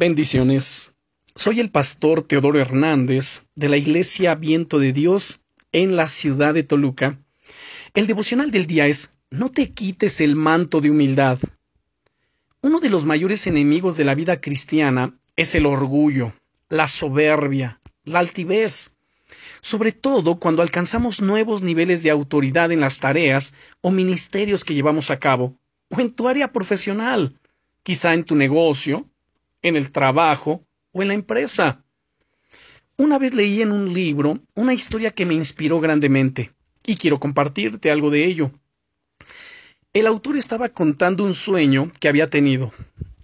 Bendiciones. Soy el pastor Teodoro Hernández de la Iglesia Viento de Dios en la ciudad de Toluca. El devocional del día es No te quites el manto de humildad. Uno de los mayores enemigos de la vida cristiana es el orgullo, la soberbia, la altivez, sobre todo cuando alcanzamos nuevos niveles de autoridad en las tareas o ministerios que llevamos a cabo, o en tu área profesional, quizá en tu negocio, en el trabajo o en la empresa. Una vez leí en un libro una historia que me inspiró grandemente, y quiero compartirte algo de ello. El autor estaba contando un sueño que había tenido,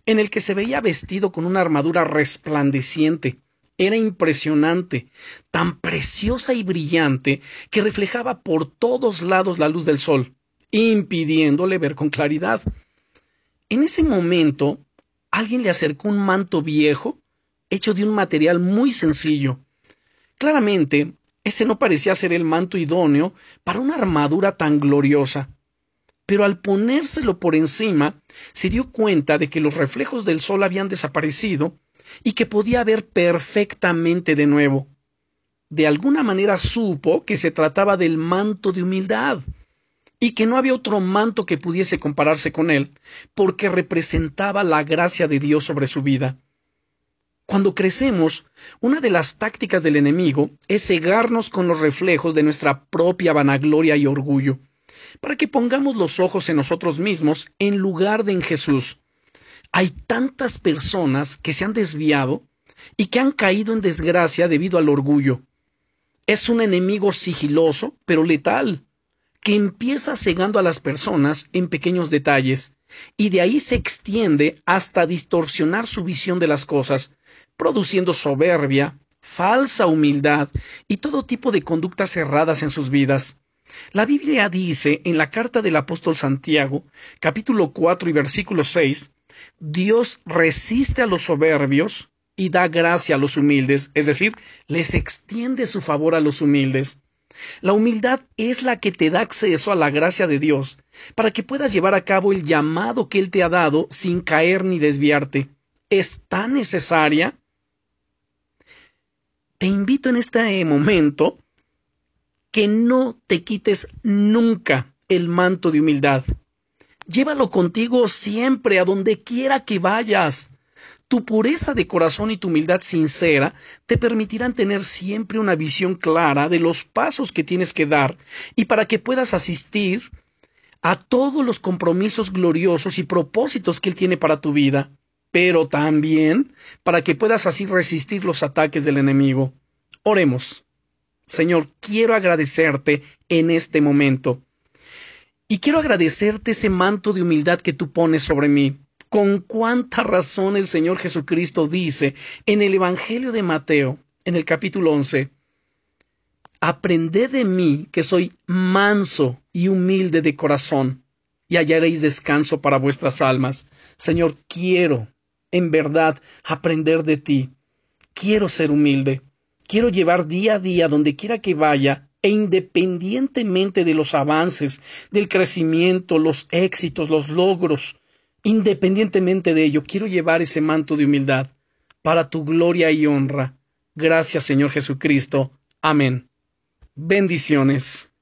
en el que se veía vestido con una armadura resplandeciente. Era impresionante, tan preciosa y brillante que reflejaba por todos lados la luz del sol, impidiéndole ver con claridad. En ese momento alguien le acercó un manto viejo hecho de un material muy sencillo. Claramente, ese no parecía ser el manto idóneo para una armadura tan gloriosa. Pero al ponérselo por encima, se dio cuenta de que los reflejos del sol habían desaparecido y que podía ver perfectamente de nuevo. De alguna manera supo que se trataba del manto de humildad y que no había otro manto que pudiese compararse con él, porque representaba la gracia de Dios sobre su vida. Cuando crecemos, una de las tácticas del enemigo es cegarnos con los reflejos de nuestra propia vanagloria y orgullo, para que pongamos los ojos en nosotros mismos en lugar de en Jesús. Hay tantas personas que se han desviado y que han caído en desgracia debido al orgullo. Es un enemigo sigiloso, pero letal que empieza cegando a las personas en pequeños detalles y de ahí se extiende hasta distorsionar su visión de las cosas, produciendo soberbia, falsa humildad y todo tipo de conductas erradas en sus vidas. La Biblia dice en la carta del apóstol Santiago, capítulo 4 y versículo 6, Dios resiste a los soberbios y da gracia a los humildes, es decir, les extiende su favor a los humildes. La humildad es la que te da acceso a la gracia de Dios, para que puedas llevar a cabo el llamado que Él te ha dado sin caer ni desviarte. Es tan necesaria. Te invito en este momento que no te quites nunca el manto de humildad. Llévalo contigo siempre, a donde quiera que vayas. Tu pureza de corazón y tu humildad sincera te permitirán tener siempre una visión clara de los pasos que tienes que dar y para que puedas asistir a todos los compromisos gloriosos y propósitos que Él tiene para tu vida, pero también para que puedas así resistir los ataques del enemigo. Oremos. Señor, quiero agradecerte en este momento. Y quiero agradecerte ese manto de humildad que tú pones sobre mí con cuánta razón el Señor Jesucristo dice en el Evangelio de Mateo, en el capítulo 11, Aprended de mí que soy manso y humilde de corazón, y hallaréis descanso para vuestras almas. Señor, quiero, en verdad, aprender de ti. Quiero ser humilde. Quiero llevar día a día donde quiera que vaya e independientemente de los avances, del crecimiento, los éxitos, los logros, Independientemente de ello, quiero llevar ese manto de humildad para tu gloria y honra. Gracias, Señor Jesucristo. Amén. Bendiciones.